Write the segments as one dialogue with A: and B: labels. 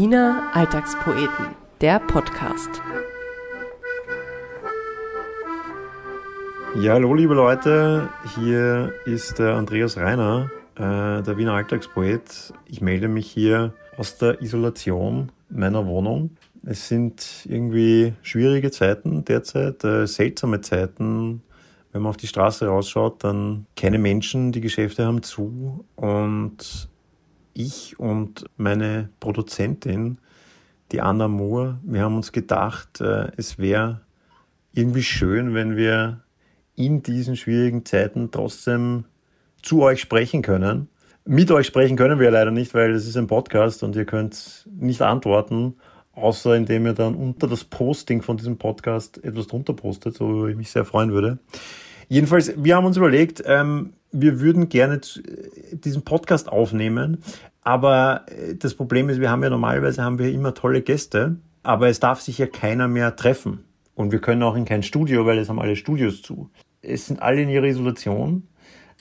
A: Wiener Alltagspoeten, der Podcast.
B: Ja, hallo liebe Leute, hier ist der Andreas Reiner, äh, der Wiener Alltagspoet. Ich melde mich hier aus der Isolation meiner Wohnung. Es sind irgendwie schwierige Zeiten derzeit, äh, seltsame Zeiten. Wenn man auf die Straße rausschaut, dann keine Menschen, die Geschäfte haben zu und ich und meine Produzentin, die Anna Moore, wir haben uns gedacht, äh, es wäre irgendwie schön, wenn wir in diesen schwierigen Zeiten trotzdem zu euch sprechen können. Mit euch sprechen können wir leider nicht, weil es ist ein Podcast und ihr könnt nicht antworten, außer indem ihr dann unter das Posting von diesem Podcast etwas drunter postet, so ich mich sehr freuen würde. Jedenfalls, wir haben uns überlegt, ähm, wir würden gerne diesen Podcast aufnehmen, aber äh, das Problem ist, wir haben ja normalerweise haben wir immer tolle Gäste, aber es darf sich ja keiner mehr treffen. Und wir können auch in kein Studio, weil es haben alle Studios zu. Es sind alle in ihrer Isolation.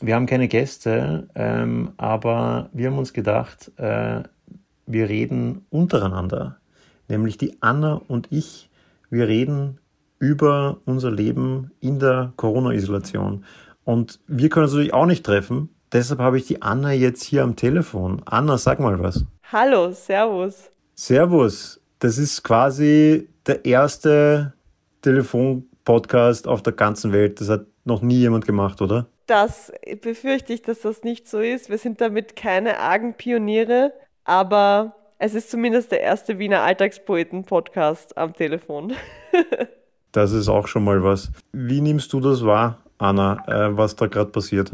B: Wir haben keine Gäste, ähm, aber wir haben uns gedacht, äh, wir reden untereinander. Nämlich die Anna und ich, wir reden über unser Leben in der Corona-Isolation. Und wir können uns natürlich auch nicht treffen. Deshalb habe ich die Anna jetzt hier am Telefon. Anna, sag mal was.
C: Hallo, Servus.
B: Servus. Das ist quasi der erste Telefonpodcast auf der ganzen Welt. Das hat noch nie jemand gemacht, oder?
C: Das befürchte ich, dass das nicht so ist. Wir sind damit keine argen Pioniere, aber es ist zumindest der erste Wiener Alltagspoeten-Podcast am Telefon.
B: das ist auch schon mal was. Wie nimmst du das wahr, Anna, äh, was da gerade passiert?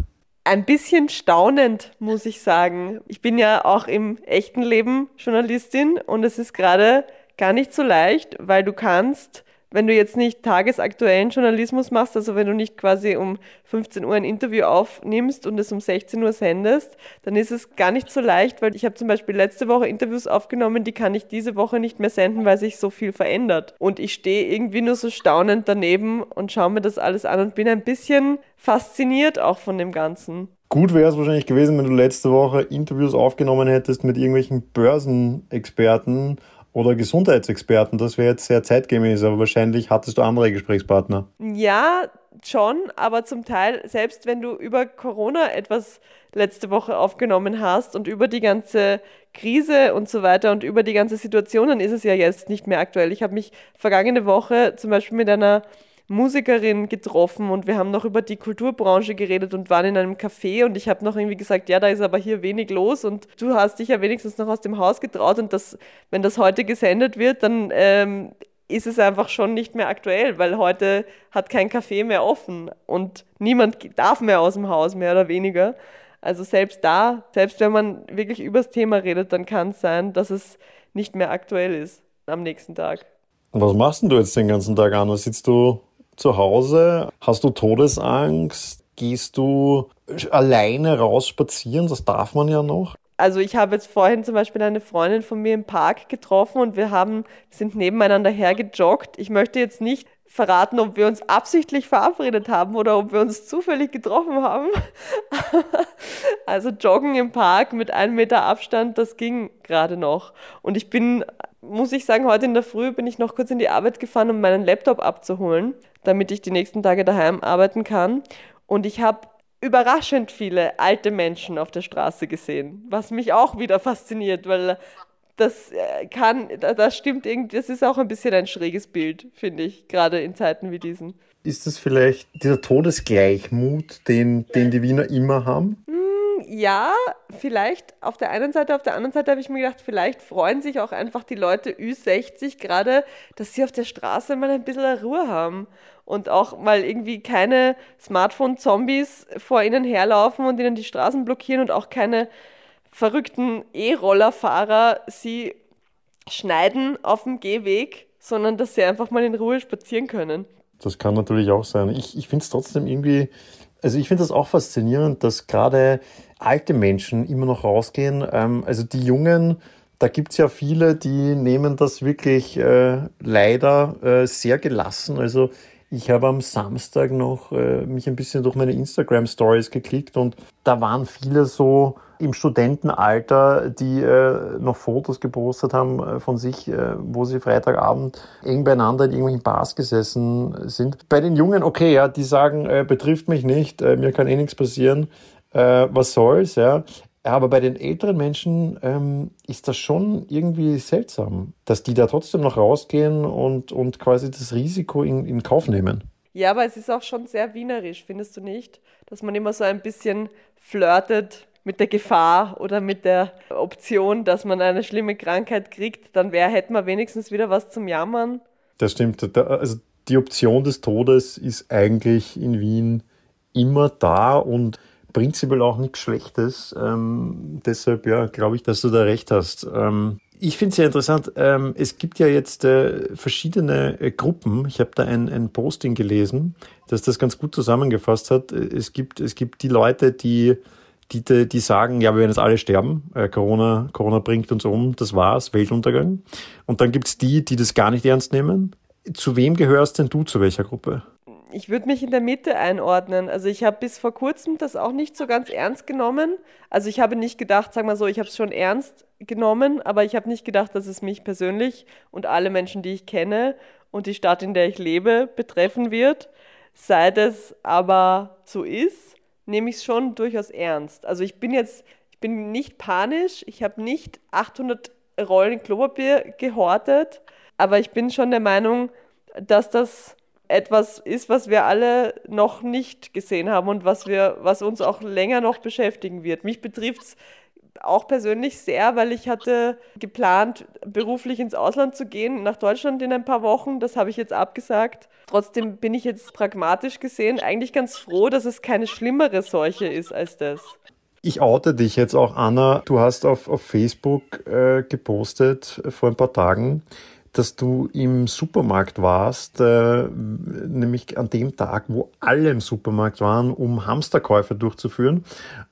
C: Ein bisschen staunend, muss ich sagen. Ich bin ja auch im echten Leben Journalistin und es ist gerade gar nicht so leicht, weil du kannst wenn du jetzt nicht tagesaktuellen Journalismus machst, also wenn du nicht quasi um 15 Uhr ein Interview aufnimmst und es um 16 Uhr sendest, dann ist es gar nicht so leicht, weil ich habe zum Beispiel letzte Woche Interviews aufgenommen, die kann ich diese Woche nicht mehr senden, weil sich so viel verändert. Und ich stehe irgendwie nur so staunend daneben und schaue mir das alles an und bin ein bisschen fasziniert auch von dem Ganzen.
B: Gut wäre es wahrscheinlich gewesen, wenn du letzte Woche Interviews aufgenommen hättest mit irgendwelchen Börsenexperten oder Gesundheitsexperten. Das wäre jetzt sehr zeitgemäß, aber wahrscheinlich hattest du andere Gesprächspartner.
C: Ja, schon, aber zum Teil, selbst wenn du über Corona etwas letzte Woche aufgenommen hast und über die ganze Krise und so weiter und über die ganze Situation, dann ist es ja jetzt nicht mehr aktuell. Ich habe mich vergangene Woche zum Beispiel mit einer Musikerin getroffen und wir haben noch über die Kulturbranche geredet und waren in einem Café und ich habe noch irgendwie gesagt, ja, da ist aber hier wenig los und du hast dich ja wenigstens noch aus dem Haus getraut und das, wenn das heute gesendet wird, dann ähm, ist es einfach schon nicht mehr aktuell, weil heute hat kein Café mehr offen und niemand darf mehr aus dem Haus, mehr oder weniger. Also selbst da, selbst wenn man wirklich übers Thema redet, dann kann es sein, dass es nicht mehr aktuell ist am nächsten Tag.
B: Was machst denn du jetzt den ganzen Tag an? Sitzt du zu Hause? Hast du Todesangst? Gehst du alleine raus spazieren? Das darf man ja noch.
C: Also ich habe jetzt vorhin zum Beispiel eine Freundin von mir im Park getroffen und wir haben, sind nebeneinander hergejoggt. Ich möchte jetzt nicht verraten, ob wir uns absichtlich verabredet haben oder ob wir uns zufällig getroffen haben. also Joggen im Park mit einem Meter Abstand, das ging gerade noch. Und ich bin, muss ich sagen, heute in der Früh bin ich noch kurz in die Arbeit gefahren, um meinen Laptop abzuholen, damit ich die nächsten Tage daheim arbeiten kann. Und ich habe überraschend viele alte Menschen auf der Straße gesehen, was mich auch wieder fasziniert, weil das äh, kann, das stimmt irgendwie, das ist auch ein bisschen ein schräges Bild, finde ich, gerade in Zeiten wie diesen.
B: Ist das vielleicht dieser Todesgleichmut, den, den die Wiener immer haben?
C: Ja, vielleicht auf der einen Seite, auf der anderen Seite habe ich mir gedacht, vielleicht freuen sich auch einfach die Leute Ü60 gerade, dass sie auf der Straße mal ein bisschen Ruhe haben und auch mal irgendwie keine Smartphone-Zombies vor ihnen herlaufen und ihnen die Straßen blockieren und auch keine verrückten E-Rollerfahrer sie schneiden auf dem Gehweg, sondern dass sie einfach mal in Ruhe spazieren können.
B: Das kann natürlich auch sein. Ich, ich finde es trotzdem irgendwie, also ich finde das auch faszinierend, dass gerade alte Menschen immer noch rausgehen. Ähm, also die Jungen, da gibt es ja viele, die nehmen das wirklich äh, leider äh, sehr gelassen. Also ich habe am Samstag noch äh, mich ein bisschen durch meine Instagram Stories geklickt und da waren viele so im Studentenalter, die äh, noch Fotos gepostet haben äh, von sich, äh, wo sie Freitagabend eng beieinander in irgendwelchen Bars gesessen sind. Bei den Jungen, okay, ja, die sagen, äh, betrifft mich nicht, äh, mir kann eh nichts passieren, äh, was soll's, ja. Aber bei den älteren Menschen ähm, ist das schon irgendwie seltsam, dass die da trotzdem noch rausgehen und, und quasi das Risiko in, in Kauf nehmen.
C: Ja, aber es ist auch schon sehr wienerisch, findest du nicht? Dass man immer so ein bisschen flirtet mit der Gefahr oder mit der Option, dass man eine schlimme Krankheit kriegt, dann wäre, hätten wir wenigstens wieder was zum Jammern.
B: Das stimmt. Also die Option des Todes ist eigentlich in Wien immer da und prinzipiell auch nichts Schlechtes. Ähm, deshalb, ja, glaube ich, dass du da recht hast. Ähm, ich finde es sehr interessant. Ähm, es gibt ja jetzt äh, verschiedene äh, Gruppen. Ich habe da ein, ein Posting gelesen, das das ganz gut zusammengefasst hat. Es gibt, es gibt die Leute, die, die, die sagen, ja, wir werden jetzt alle sterben. Äh, Corona, Corona bringt uns um, das war's, Weltuntergang. Und dann gibt es die, die das gar nicht ernst nehmen. Zu wem gehörst denn du, zu welcher Gruppe?
C: ich würde mich in der Mitte einordnen. Also ich habe bis vor kurzem das auch nicht so ganz ernst genommen. Also ich habe nicht gedacht, sag mal so, ich habe es schon ernst genommen, aber ich habe nicht gedacht, dass es mich persönlich und alle Menschen, die ich kenne und die Stadt, in der ich lebe, betreffen wird. Seit es aber so ist, nehme ich es schon durchaus ernst. Also ich bin jetzt, ich bin nicht panisch, ich habe nicht 800 Rollen Klopapier gehortet, aber ich bin schon der Meinung, dass das etwas ist, was wir alle noch nicht gesehen haben und was, wir, was uns auch länger noch beschäftigen wird. Mich betrifft es auch persönlich sehr, weil ich hatte geplant, beruflich ins Ausland zu gehen, nach Deutschland in ein paar Wochen. Das habe ich jetzt abgesagt. Trotzdem bin ich jetzt pragmatisch gesehen eigentlich ganz froh, dass es keine schlimmere Seuche ist als das.
B: Ich oute dich jetzt auch, Anna. Du hast auf, auf Facebook äh, gepostet vor ein paar Tagen, dass du im Supermarkt warst, äh, nämlich an dem Tag, wo alle im Supermarkt waren, um Hamsterkäufe durchzuführen.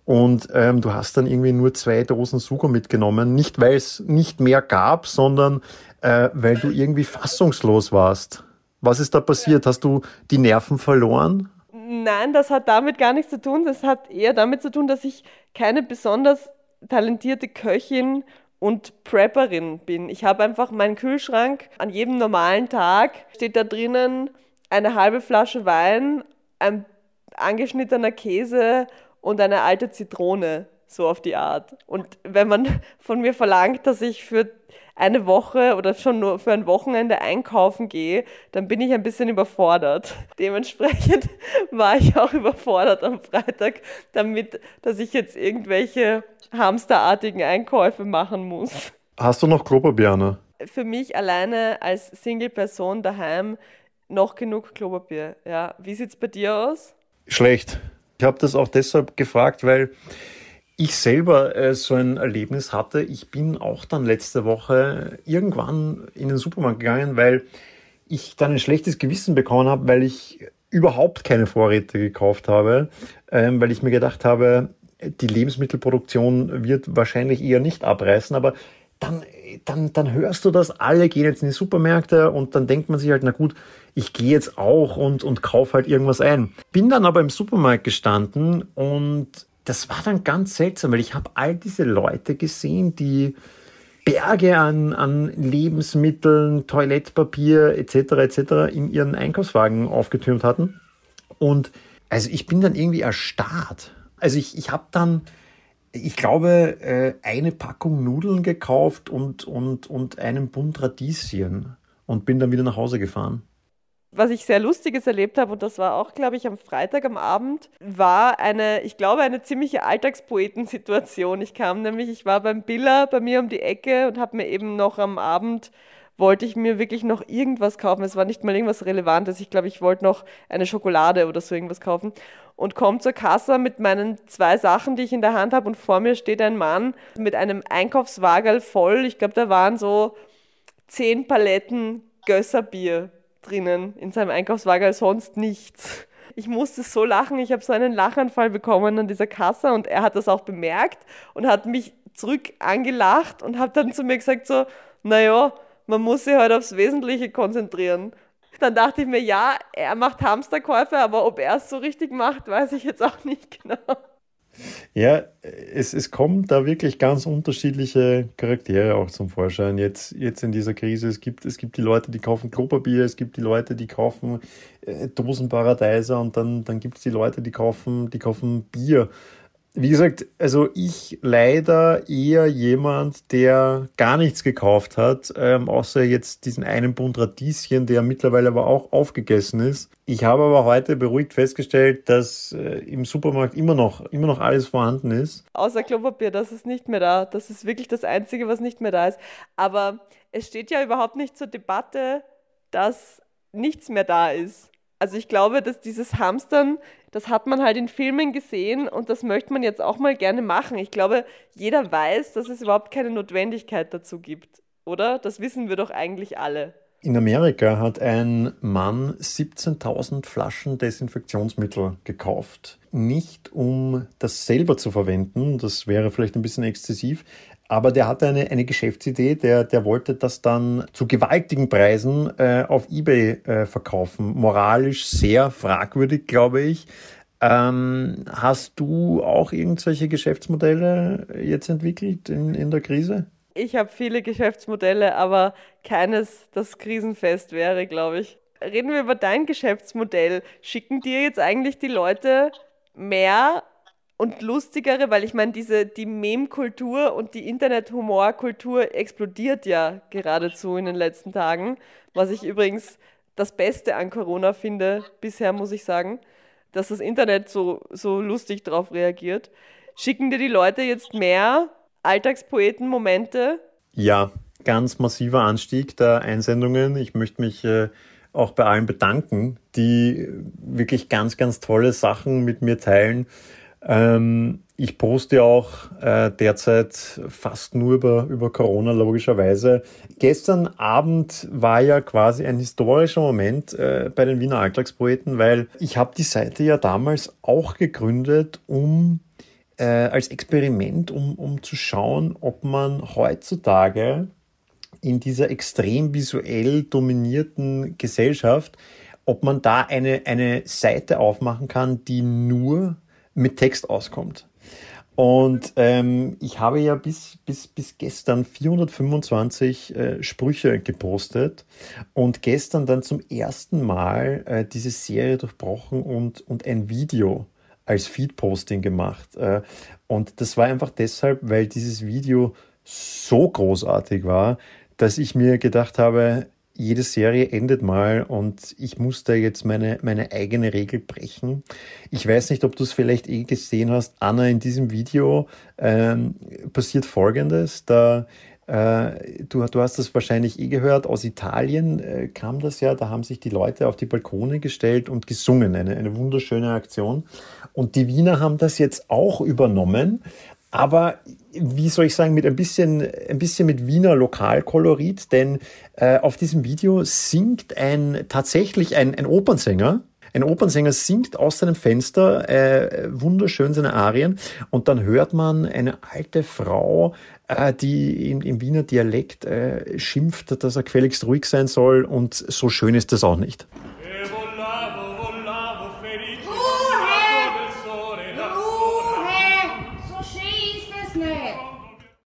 B: Und ähm, du hast dann irgendwie nur zwei Dosen Sugo mitgenommen, nicht weil es nicht mehr gab, sondern äh, weil du irgendwie fassungslos warst. Was ist da passiert? Hast du die Nerven verloren?
C: Nein, das hat damit gar nichts zu tun. Das hat eher damit zu tun, dass ich keine besonders talentierte Köchin und Prepperin bin. Ich habe einfach meinen Kühlschrank an jedem normalen Tag steht da drinnen eine halbe Flasche Wein, ein angeschnittener Käse und eine alte Zitrone, so auf die Art. Und wenn man von mir verlangt, dass ich für eine Woche oder schon nur für ein Wochenende einkaufen gehe, dann bin ich ein bisschen überfordert. Dementsprechend war ich auch überfordert am Freitag damit, dass ich jetzt irgendwelche hamsterartigen Einkäufe machen muss.
B: Hast du noch Klopapier,
C: Für mich alleine als Single-Person daheim noch genug Klopapier. Ja. Wie sieht es bei dir aus?
B: Schlecht. Ich habe das auch deshalb gefragt, weil ich selber äh, so ein Erlebnis hatte. Ich bin auch dann letzte Woche irgendwann in den Supermarkt gegangen, weil ich dann ein schlechtes Gewissen bekommen habe, weil ich überhaupt keine Vorräte gekauft habe, ähm, weil ich mir gedacht habe, die Lebensmittelproduktion wird wahrscheinlich eher nicht abreißen, aber dann, dann, dann hörst du das, alle gehen jetzt in die Supermärkte und dann denkt man sich halt, na gut, ich gehe jetzt auch und, und kaufe halt irgendwas ein. Bin dann aber im Supermarkt gestanden und das war dann ganz seltsam, weil ich habe all diese Leute gesehen, die Berge an, an Lebensmitteln, Toilettpapier etc. etc. in ihren Einkaufswagen aufgetürmt hatten. Und also ich bin dann irgendwie erstarrt. Also ich, ich habe dann, ich glaube, äh, eine Packung Nudeln gekauft und, und, und einen Bund Radieschen und bin dann wieder nach Hause gefahren
C: was ich sehr Lustiges erlebt habe, und das war auch, glaube ich, am Freitag am Abend, war eine, ich glaube, eine ziemliche Alltagspoetensituation. Ich kam nämlich, ich war beim Biller bei mir um die Ecke und habe mir eben noch am Abend wollte ich mir wirklich noch irgendwas kaufen. Es war nicht mal irgendwas Relevantes. Ich glaube, ich wollte noch eine Schokolade oder so irgendwas kaufen. Und komme zur Kasse mit meinen zwei Sachen, die ich in der Hand habe. Und vor mir steht ein Mann mit einem Einkaufswagen voll. Ich glaube, da waren so zehn Paletten Gösserbier drinnen in seinem Einkaufswagen als sonst nichts. Ich musste so lachen, ich habe so einen Lachanfall bekommen an dieser Kasse und er hat das auch bemerkt und hat mich zurück angelacht und hat dann zu mir gesagt so, naja, man muss sich halt aufs Wesentliche konzentrieren. Dann dachte ich mir, ja, er macht Hamsterkäufe, aber ob er es so richtig macht, weiß ich jetzt auch nicht genau.
B: Ja, es, es kommen da wirklich ganz unterschiedliche Charaktere auch zum Vorschein. Jetzt, jetzt in dieser Krise. Es gibt, es gibt die Leute, die kaufen Klopapier, es gibt die Leute, die kaufen äh, Dosenparadeiser und dann, dann gibt es die Leute, die kaufen, die kaufen Bier. Wie gesagt, also ich leider eher jemand, der gar nichts gekauft hat, ähm, außer jetzt diesen einen Bund Radieschen, der mittlerweile aber auch aufgegessen ist. Ich habe aber heute beruhigt festgestellt, dass äh, im Supermarkt immer noch, immer noch alles vorhanden ist.
C: Außer Klopapier, das ist nicht mehr da. Das ist wirklich das Einzige, was nicht mehr da ist. Aber es steht ja überhaupt nicht zur Debatte, dass nichts mehr da ist. Also ich glaube, dass dieses Hamstern, das hat man halt in Filmen gesehen und das möchte man jetzt auch mal gerne machen. Ich glaube, jeder weiß, dass es überhaupt keine Notwendigkeit dazu gibt, oder? Das wissen wir doch eigentlich alle.
B: In Amerika hat ein Mann 17.000 Flaschen Desinfektionsmittel gekauft. Nicht um das selber zu verwenden, das wäre vielleicht ein bisschen exzessiv, aber der hatte eine, eine Geschäftsidee, der, der wollte das dann zu gewaltigen Preisen äh, auf Ebay äh, verkaufen. Moralisch sehr fragwürdig, glaube ich. Ähm, hast du auch irgendwelche Geschäftsmodelle jetzt entwickelt in, in der Krise?
C: Ich habe viele Geschäftsmodelle, aber keines, das krisenfest wäre, glaube ich. Reden wir über dein Geschäftsmodell. Schicken dir jetzt eigentlich die Leute mehr und lustigere, weil ich meine, diese, die Meme-Kultur und die Internet-Humor-Kultur explodiert ja geradezu in den letzten Tagen, was ich übrigens das Beste an Corona finde, bisher muss ich sagen, dass das Internet so, so lustig darauf reagiert. Schicken dir die Leute jetzt mehr Alltagspoeten-Momente?
B: Ja, ganz massiver Anstieg der Einsendungen. Ich möchte mich äh, auch bei allen bedanken, die wirklich ganz, ganz tolle Sachen mit mir teilen. Ähm, ich poste auch äh, derzeit fast nur über, über Corona, logischerweise. Gestern Abend war ja quasi ein historischer Moment äh, bei den Wiener Alltagspoeten, weil ich habe die Seite ja damals auch gegründet, um äh, als Experiment, um, um zu schauen, ob man heutzutage in dieser extrem visuell dominierten Gesellschaft, ob man da eine, eine Seite aufmachen kann, die nur mit Text auskommt. Und ähm, ich habe ja bis, bis, bis gestern 425 äh, Sprüche gepostet und gestern dann zum ersten Mal äh, diese Serie durchbrochen und, und ein Video als Feed-Posting gemacht. Äh, und das war einfach deshalb, weil dieses Video so großartig war, dass ich mir gedacht habe, jede Serie endet mal und ich muss da jetzt meine, meine eigene Regel brechen. Ich weiß nicht, ob du es vielleicht eh gesehen hast, Anna, in diesem Video ähm, passiert Folgendes. Da, äh, du, du hast das wahrscheinlich eh gehört, aus Italien äh, kam das ja, da haben sich die Leute auf die Balkone gestellt und gesungen, eine, eine wunderschöne Aktion. Und die Wiener haben das jetzt auch übernommen, aber wie soll ich sagen, mit ein bisschen, ein bisschen mit Wiener Lokalkolorit, denn äh, auf diesem Video singt ein tatsächlich ein, ein Opernsänger. Ein Opernsänger singt aus seinem Fenster äh, wunderschön seine Arien und dann hört man eine alte Frau, äh, die im, im Wiener Dialekt äh, schimpft, dass er gefälligst ruhig sein soll und so schön ist das auch nicht.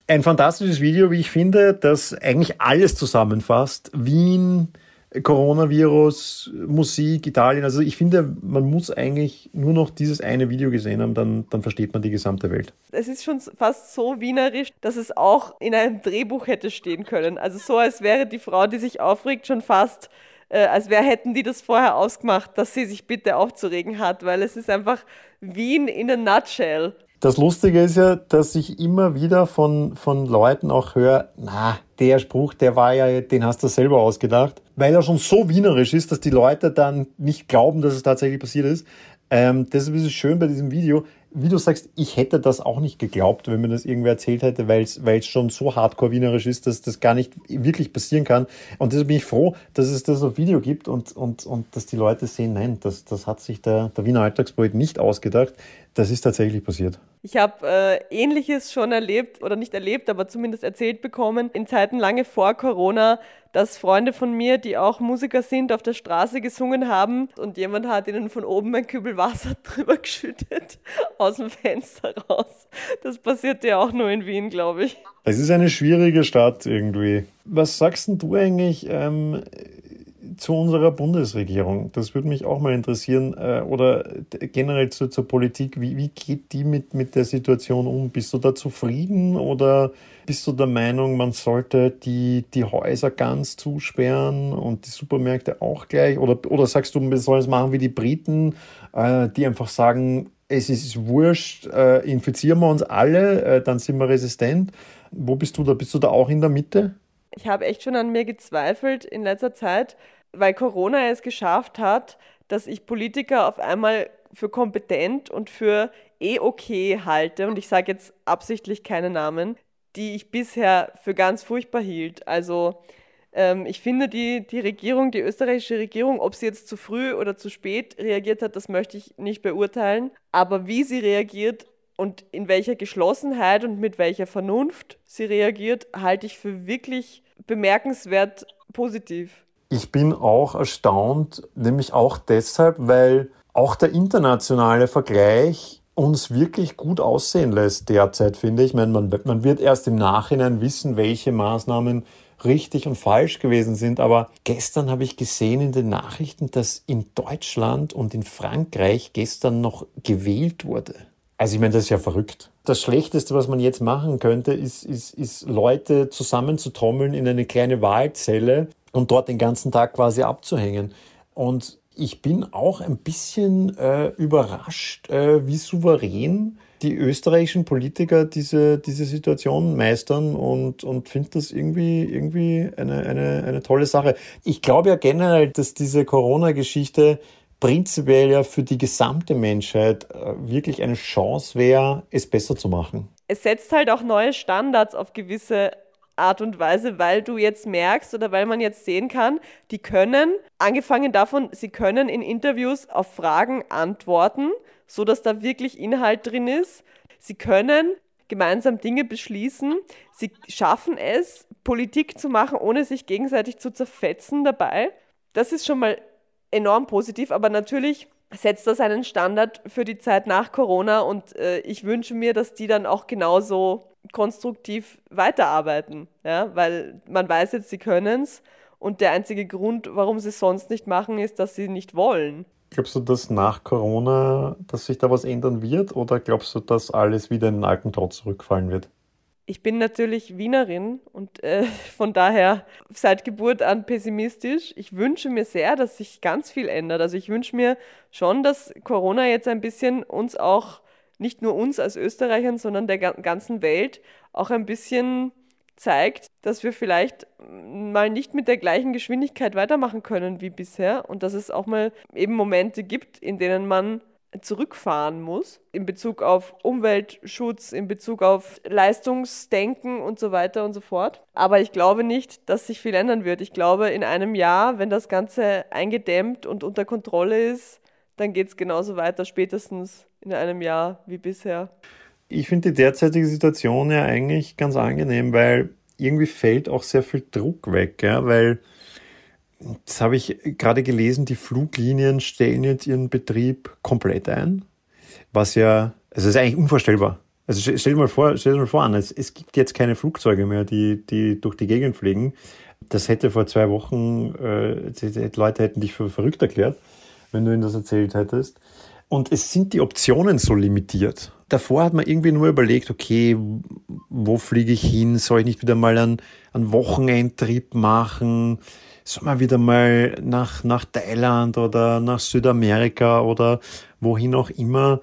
B: Ein fantastisches Video, wie ich finde, das eigentlich alles zusammenfasst. Wien, Coronavirus, Musik, Italien. Also ich finde, man muss eigentlich nur noch dieses eine Video gesehen haben, dann, dann versteht man die gesamte Welt.
C: Es ist schon fast so wienerisch, dass es auch in einem Drehbuch hätte stehen können. Also so, als wäre die Frau, die sich aufregt, schon fast, äh, als wäre, hätten die das vorher ausgemacht, dass sie sich bitte aufzuregen hat, weil es ist einfach Wien in a nutshell.
B: Das Lustige ist ja, dass ich immer wieder von, von Leuten auch höre, na, der Spruch, der war ja, den hast du selber ausgedacht, weil er schon so wienerisch ist, dass die Leute dann nicht glauben, dass es tatsächlich passiert ist. Ähm, deshalb ist es schön bei diesem Video, wie du sagst, ich hätte das auch nicht geglaubt, wenn mir das irgendwer erzählt hätte, weil es schon so hardcore wienerisch ist, dass das gar nicht wirklich passieren kann. Und deshalb bin ich froh, dass es das auf Video gibt und, und, und dass die Leute sehen, nein, das, das hat sich der, der Wiener Alltagspoet nicht ausgedacht. Das ist tatsächlich passiert.
C: Ich habe äh, Ähnliches schon erlebt oder nicht erlebt, aber zumindest erzählt bekommen in Zeiten lange vor Corona, dass Freunde von mir, die auch Musiker sind, auf der Straße gesungen haben und jemand hat ihnen von oben ein Kübel Wasser drüber geschüttet aus dem Fenster raus. Das passiert ja auch nur in Wien, glaube ich.
B: Es ist eine schwierige Stadt irgendwie. Was sagst denn du eigentlich? Ähm zu unserer Bundesregierung. Das würde mich auch mal interessieren. Äh, oder generell zu, zur Politik. Wie, wie geht die mit, mit der Situation um? Bist du da zufrieden oder bist du der Meinung, man sollte die, die Häuser ganz zusperren und die Supermärkte auch gleich? Oder, oder sagst du, wir sollen es machen wie die Briten, äh, die einfach sagen, es ist wurscht, äh, infizieren wir uns alle, dann sind wir resistent. Wo bist du da? Bist du da auch in der Mitte?
C: Ich habe echt schon an mir gezweifelt in letzter Zeit, weil Corona es geschafft hat, dass ich Politiker auf einmal für kompetent und für eh okay halte. Und ich sage jetzt absichtlich keine Namen, die ich bisher für ganz furchtbar hielt. Also ähm, ich finde die, die Regierung, die österreichische Regierung, ob sie jetzt zu früh oder zu spät reagiert hat, das möchte ich nicht beurteilen. Aber wie sie reagiert und in welcher Geschlossenheit und mit welcher Vernunft sie reagiert, halte ich für wirklich bemerkenswert positiv.
B: Ich bin auch erstaunt, nämlich auch deshalb, weil auch der internationale Vergleich uns wirklich gut aussehen lässt derzeit, finde ich. ich meine, man, man wird erst im Nachhinein wissen, welche Maßnahmen richtig und falsch gewesen sind. Aber gestern habe ich gesehen in den Nachrichten, dass in Deutschland und in Frankreich gestern noch gewählt wurde. Also ich meine, das ist ja verrückt. Das Schlechteste, was man jetzt machen könnte, ist, ist, ist Leute zusammenzutrommeln in eine kleine Wahlzelle und dort den ganzen Tag quasi abzuhängen. Und ich bin auch ein bisschen äh, überrascht, äh, wie souverän die österreichischen Politiker diese, diese Situation meistern und, und finde das irgendwie, irgendwie eine, eine, eine tolle Sache. Ich glaube ja generell, dass diese Corona-Geschichte prinzipiell ja für die gesamte Menschheit äh, wirklich eine Chance wäre, es besser zu machen.
C: Es setzt halt auch neue Standards auf gewisse Art und Weise, weil du jetzt merkst oder weil man jetzt sehen kann, die können, angefangen davon, sie können in Interviews auf Fragen antworten, so dass da wirklich Inhalt drin ist. Sie können gemeinsam Dinge beschließen. Sie schaffen es, Politik zu machen, ohne sich gegenseitig zu zerfetzen dabei. Das ist schon mal enorm positiv, aber natürlich setzt das einen Standard für die Zeit nach Corona und äh, ich wünsche mir, dass die dann auch genauso konstruktiv weiterarbeiten, ja, weil man weiß jetzt, sie können es und der einzige Grund, warum sie es sonst nicht machen, ist, dass sie nicht wollen.
B: Glaubst du, dass nach Corona, dass sich da was ändern wird oder glaubst du, dass alles wieder in den alten Trott zurückfallen wird?
C: Ich bin natürlich Wienerin und äh, von daher seit Geburt an pessimistisch. Ich wünsche mir sehr, dass sich ganz viel ändert. Also ich wünsche mir schon, dass Corona jetzt ein bisschen uns auch nicht nur uns als Österreichern, sondern der ganzen Welt auch ein bisschen zeigt, dass wir vielleicht mal nicht mit der gleichen Geschwindigkeit weitermachen können wie bisher und dass es auch mal eben Momente gibt, in denen man zurückfahren muss in Bezug auf Umweltschutz, in Bezug auf Leistungsdenken und so weiter und so fort. Aber ich glaube nicht, dass sich viel ändern wird. Ich glaube, in einem Jahr, wenn das Ganze eingedämmt und unter Kontrolle ist, dann geht es genauso weiter, spätestens in einem Jahr wie bisher.
B: Ich finde die derzeitige Situation ja eigentlich ganz angenehm, weil irgendwie fällt auch sehr viel Druck weg, ja, weil das habe ich gerade gelesen, die Fluglinien stellen jetzt ihren Betrieb komplett ein, was ja, also es ist eigentlich unvorstellbar. Also stell dir mal vor, stell dir mal vor an, es, es gibt jetzt keine Flugzeuge mehr, die, die durch die Gegend fliegen. Das hätte vor zwei Wochen, äh, die Leute hätten dich für verrückt erklärt, wenn du ihnen das erzählt hättest. Und es sind die Optionen so limitiert. Davor hat man irgendwie nur überlegt, okay, wo fliege ich hin? Soll ich nicht wieder mal einen, einen Wochenendtrip machen? Soll man wieder mal nach, nach Thailand oder nach Südamerika oder wohin auch immer?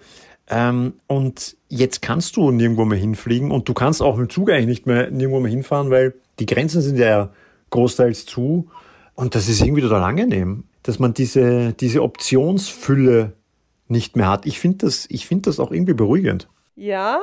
B: Ähm, und jetzt kannst du nirgendwo mehr hinfliegen und du kannst auch mit Zug eigentlich nicht mehr nirgendwo mehr hinfahren, weil die Grenzen sind ja großteils zu. Und das ist irgendwie total angenehm, dass man diese, diese Optionsfülle nicht mehr hat. Ich finde das, find das auch irgendwie beruhigend.
C: Ja,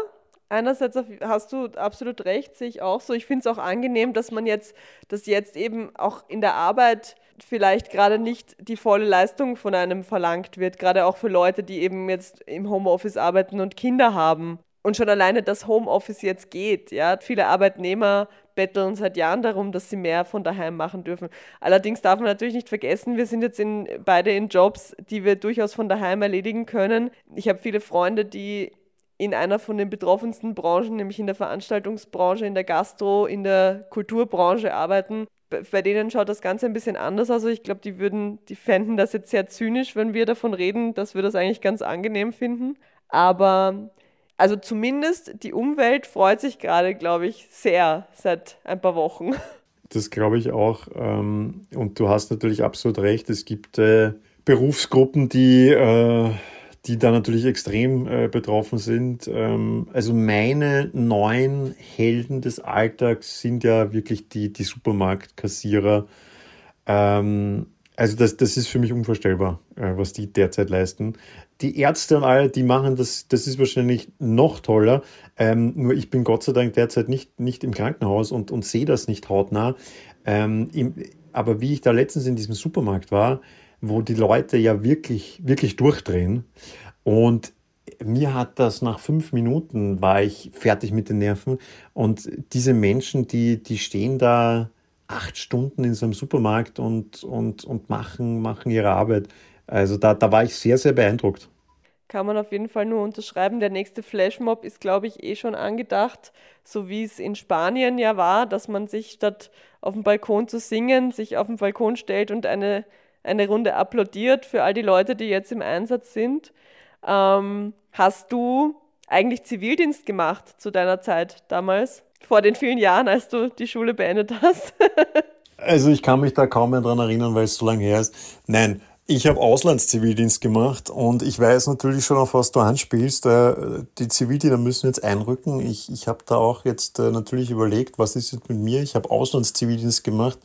C: einerseits hast du absolut recht, sehe ich auch so. Ich finde es auch angenehm, dass man jetzt, dass jetzt eben auch in der Arbeit vielleicht gerade nicht die volle Leistung von einem verlangt wird, gerade auch für Leute, die eben jetzt im Homeoffice arbeiten und Kinder haben. Und schon alleine das Homeoffice jetzt geht, ja. Viele Arbeitnehmer betteln seit Jahren darum, dass sie mehr von daheim machen dürfen. Allerdings darf man natürlich nicht vergessen, wir sind jetzt in, beide in Jobs, die wir durchaus von daheim erledigen können. Ich habe viele Freunde, die in einer von den betroffensten Branchen, nämlich in der Veranstaltungsbranche, in der Gastro, in der Kulturbranche arbeiten. Bei denen schaut das Ganze ein bisschen anders aus. Also ich glaube, die würden, die fänden das jetzt sehr zynisch, wenn wir davon reden, dass wir das eigentlich ganz angenehm finden. Aber also zumindest die Umwelt freut sich gerade, glaube ich, sehr seit ein paar Wochen.
B: Das glaube ich auch. Ähm, und du hast natürlich absolut recht. Es gibt äh, Berufsgruppen, die äh, die da natürlich extrem äh, betroffen sind. Ähm, also meine neuen Helden des Alltags sind ja wirklich die, die Supermarktkassierer. Ähm, also das, das ist für mich unvorstellbar, äh, was die derzeit leisten. Die Ärzte und alle, die machen das, das ist wahrscheinlich noch toller. Ähm, nur ich bin Gott sei Dank derzeit nicht, nicht im Krankenhaus und, und sehe das nicht hautnah. Ähm, im, aber wie ich da letztens in diesem Supermarkt war, wo die Leute ja wirklich, wirklich durchdrehen. Und mir hat das nach fünf Minuten war ich fertig mit den Nerven. Und diese Menschen, die, die stehen da acht Stunden in so einem Supermarkt und, und, und machen, machen ihre Arbeit. Also da, da war ich sehr, sehr beeindruckt.
C: Kann man auf jeden Fall nur unterschreiben. Der nächste Flashmob ist, glaube ich, eh schon angedacht, so wie es in Spanien ja war, dass man sich statt auf dem Balkon zu singen, sich auf den Balkon stellt und eine eine Runde applaudiert für all die Leute, die jetzt im Einsatz sind. Ähm, hast du eigentlich Zivildienst gemacht zu deiner Zeit damals, vor den vielen Jahren, als du die Schule beendet hast?
B: also ich kann mich da kaum mehr dran erinnern, weil es so lange her ist. Nein, ich habe Auslandszivildienst gemacht und ich weiß natürlich schon, auf was du anspielst. Äh, die Zivildiener müssen jetzt einrücken. Ich, ich habe da auch jetzt äh, natürlich überlegt, was ist jetzt mit mir? Ich habe Auslandszivildienst gemacht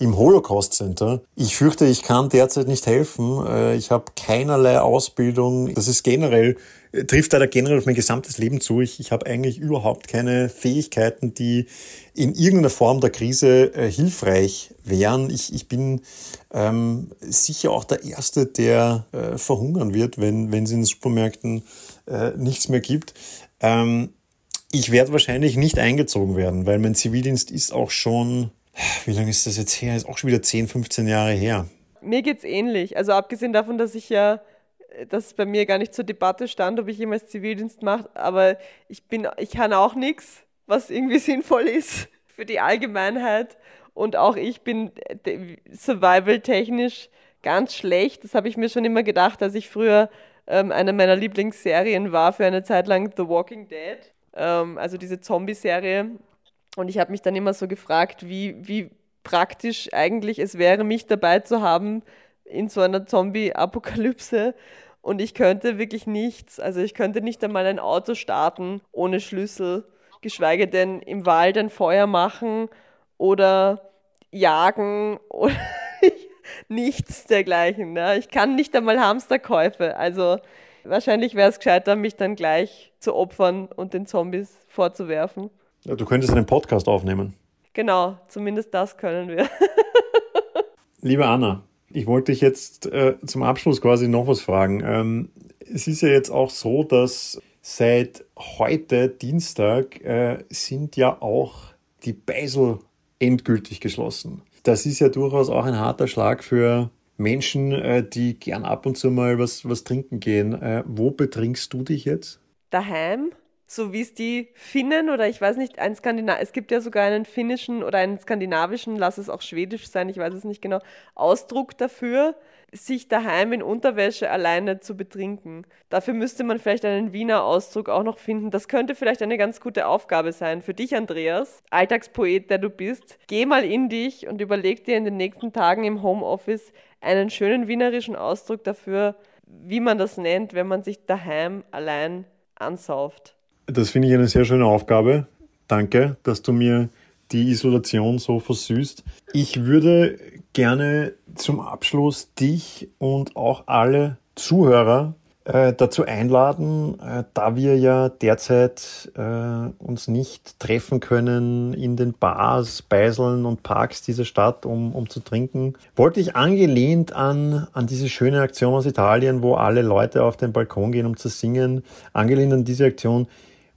B: im Holocaust Center. Ich fürchte, ich kann derzeit nicht helfen. Äh, ich habe keinerlei Ausbildung. Das ist generell trifft leider generell auf mein gesamtes Leben zu. Ich, ich habe eigentlich überhaupt keine Fähigkeiten, die in irgendeiner Form der Krise äh, hilfreich wären. Ich, ich bin ähm, sicher auch der Erste, der äh, verhungern wird, wenn, es in den Supermärkten äh, nichts mehr gibt. Ähm, ich werde wahrscheinlich nicht eingezogen werden, weil mein Zivildienst ist auch schon, wie lange ist das jetzt her? Ist auch schon wieder 10, 15 Jahre her.
C: Mir geht's ähnlich. Also abgesehen davon, dass ich ja das bei mir gar nicht zur Debatte stand, ob ich jemals Zivildienst mache, aber ich bin, ich kann auch nichts, was irgendwie sinnvoll ist für die Allgemeinheit. Und auch ich bin survival-technisch ganz schlecht. Das habe ich mir schon immer gedacht, als ich früher ähm, eine meiner Lieblingsserien war für eine Zeit lang The Walking Dead, ähm, also diese Zombie-Serie. Und ich habe mich dann immer so gefragt, wie, wie praktisch eigentlich es wäre, mich dabei zu haben, in so einer Zombie-Apokalypse und ich könnte wirklich nichts. Also ich könnte nicht einmal ein Auto starten ohne Schlüssel, geschweige denn im Wald ein Feuer machen oder jagen oder nichts dergleichen. Ne? Ich kann nicht einmal Hamsterkäufe. Also wahrscheinlich wäre es gescheiter, mich dann gleich zu opfern und den Zombies vorzuwerfen.
B: Ja, du könntest einen Podcast aufnehmen.
C: Genau, zumindest das können wir.
B: Liebe Anna, ich wollte dich jetzt äh, zum Abschluss quasi noch was fragen. Ähm, es ist ja jetzt auch so, dass seit heute, Dienstag, äh, sind ja auch die Beisel endgültig geschlossen. Das ist ja durchaus auch ein harter Schlag für Menschen, äh, die gern ab und zu mal was, was trinken gehen. Äh, wo betrinkst du dich jetzt?
C: Daheim so wie es die Finnen oder ich weiß nicht, ein Skandina es gibt ja sogar einen finnischen oder einen skandinavischen, lass es auch schwedisch sein, ich weiß es nicht genau, Ausdruck dafür, sich daheim in Unterwäsche alleine zu betrinken. Dafür müsste man vielleicht einen Wiener Ausdruck auch noch finden. Das könnte vielleicht eine ganz gute Aufgabe sein für dich, Andreas, Alltagspoet, der du bist. Geh mal in dich und überleg dir in den nächsten Tagen im Homeoffice einen schönen wienerischen Ausdruck dafür, wie man das nennt, wenn man sich daheim allein ansauft.
B: Das finde ich eine sehr schöne Aufgabe. Danke, dass du mir die Isolation so versüßt. Ich würde gerne zum Abschluss dich und auch alle Zuhörer äh, dazu einladen, äh, da wir ja derzeit äh, uns nicht treffen können in den Bars, Beiseln und Parks dieser Stadt, um, um zu trinken, wollte ich angelehnt an, an diese schöne Aktion aus Italien, wo alle Leute auf den Balkon gehen, um zu singen, angelehnt an diese Aktion,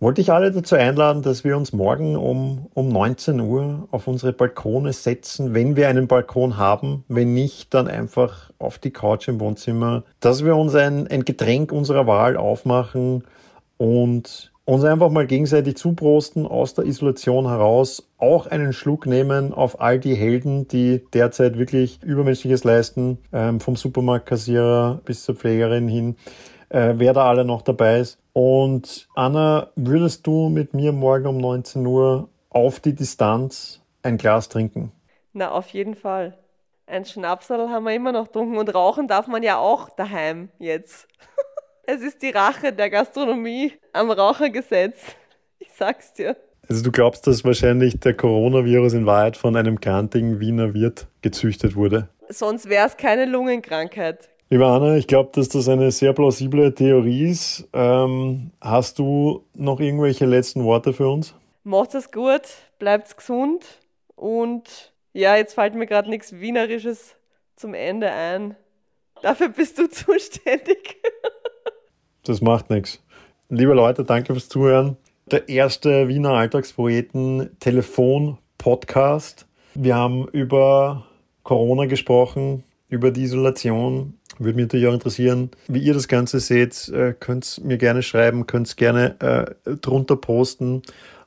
B: wollte ich alle dazu einladen, dass wir uns morgen um, um 19 Uhr auf unsere Balkone setzen, wenn wir einen Balkon haben. Wenn nicht, dann einfach auf die Couch im Wohnzimmer, dass wir uns ein, ein Getränk unserer Wahl aufmachen und uns einfach mal gegenseitig zuprosten aus der Isolation heraus, auch einen Schluck nehmen auf all die Helden, die derzeit wirklich Übermenschliches leisten, ähm, vom Supermarktkassierer bis zur Pflegerin hin, äh, wer da alle noch dabei ist. Und Anna, würdest du mit mir morgen um 19 Uhr auf die Distanz ein Glas trinken?
C: Na, auf jeden Fall. Ein Schnapsal haben wir immer noch getrunken und rauchen darf man ja auch daheim jetzt. Es ist die Rache der Gastronomie am Rauchergesetz. Ich sag's dir.
B: Also du glaubst, dass wahrscheinlich der Coronavirus in Wahrheit von einem krantigen Wiener Wirt gezüchtet wurde?
C: Sonst wäre es keine Lungenkrankheit.
B: Liebe Anna, ich glaube, dass das eine sehr plausible Theorie ist. Ähm, hast du noch irgendwelche letzten Worte für uns?
C: Macht es gut, bleibt gesund und ja, jetzt fällt mir gerade nichts Wienerisches zum Ende ein. Dafür bist du zuständig.
B: Das macht nichts. Liebe Leute, danke fürs Zuhören. Der erste Wiener Alltagspoeten Telefon Podcast. Wir haben über Corona gesprochen, über die Isolation. Würde mich natürlich auch interessieren, wie ihr das Ganze seht. Äh, könnt mir gerne schreiben, könnt gerne äh, drunter posten.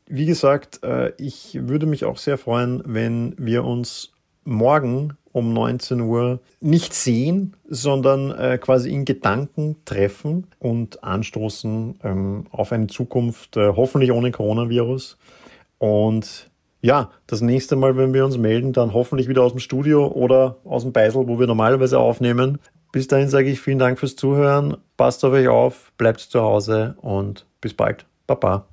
B: Wie gesagt, äh, ich würde mich auch sehr freuen, wenn wir uns morgen um 19 Uhr nicht sehen, sondern äh, quasi in Gedanken treffen und anstoßen ähm, auf eine Zukunft, äh, hoffentlich ohne Coronavirus. Und ja, das nächste Mal, wenn wir uns melden, dann hoffentlich wieder aus dem Studio oder aus dem Beisel, wo wir normalerweise aufnehmen. Bis dahin sage ich vielen Dank fürs Zuhören, passt auf euch auf, bleibt zu Hause und bis bald. Baba.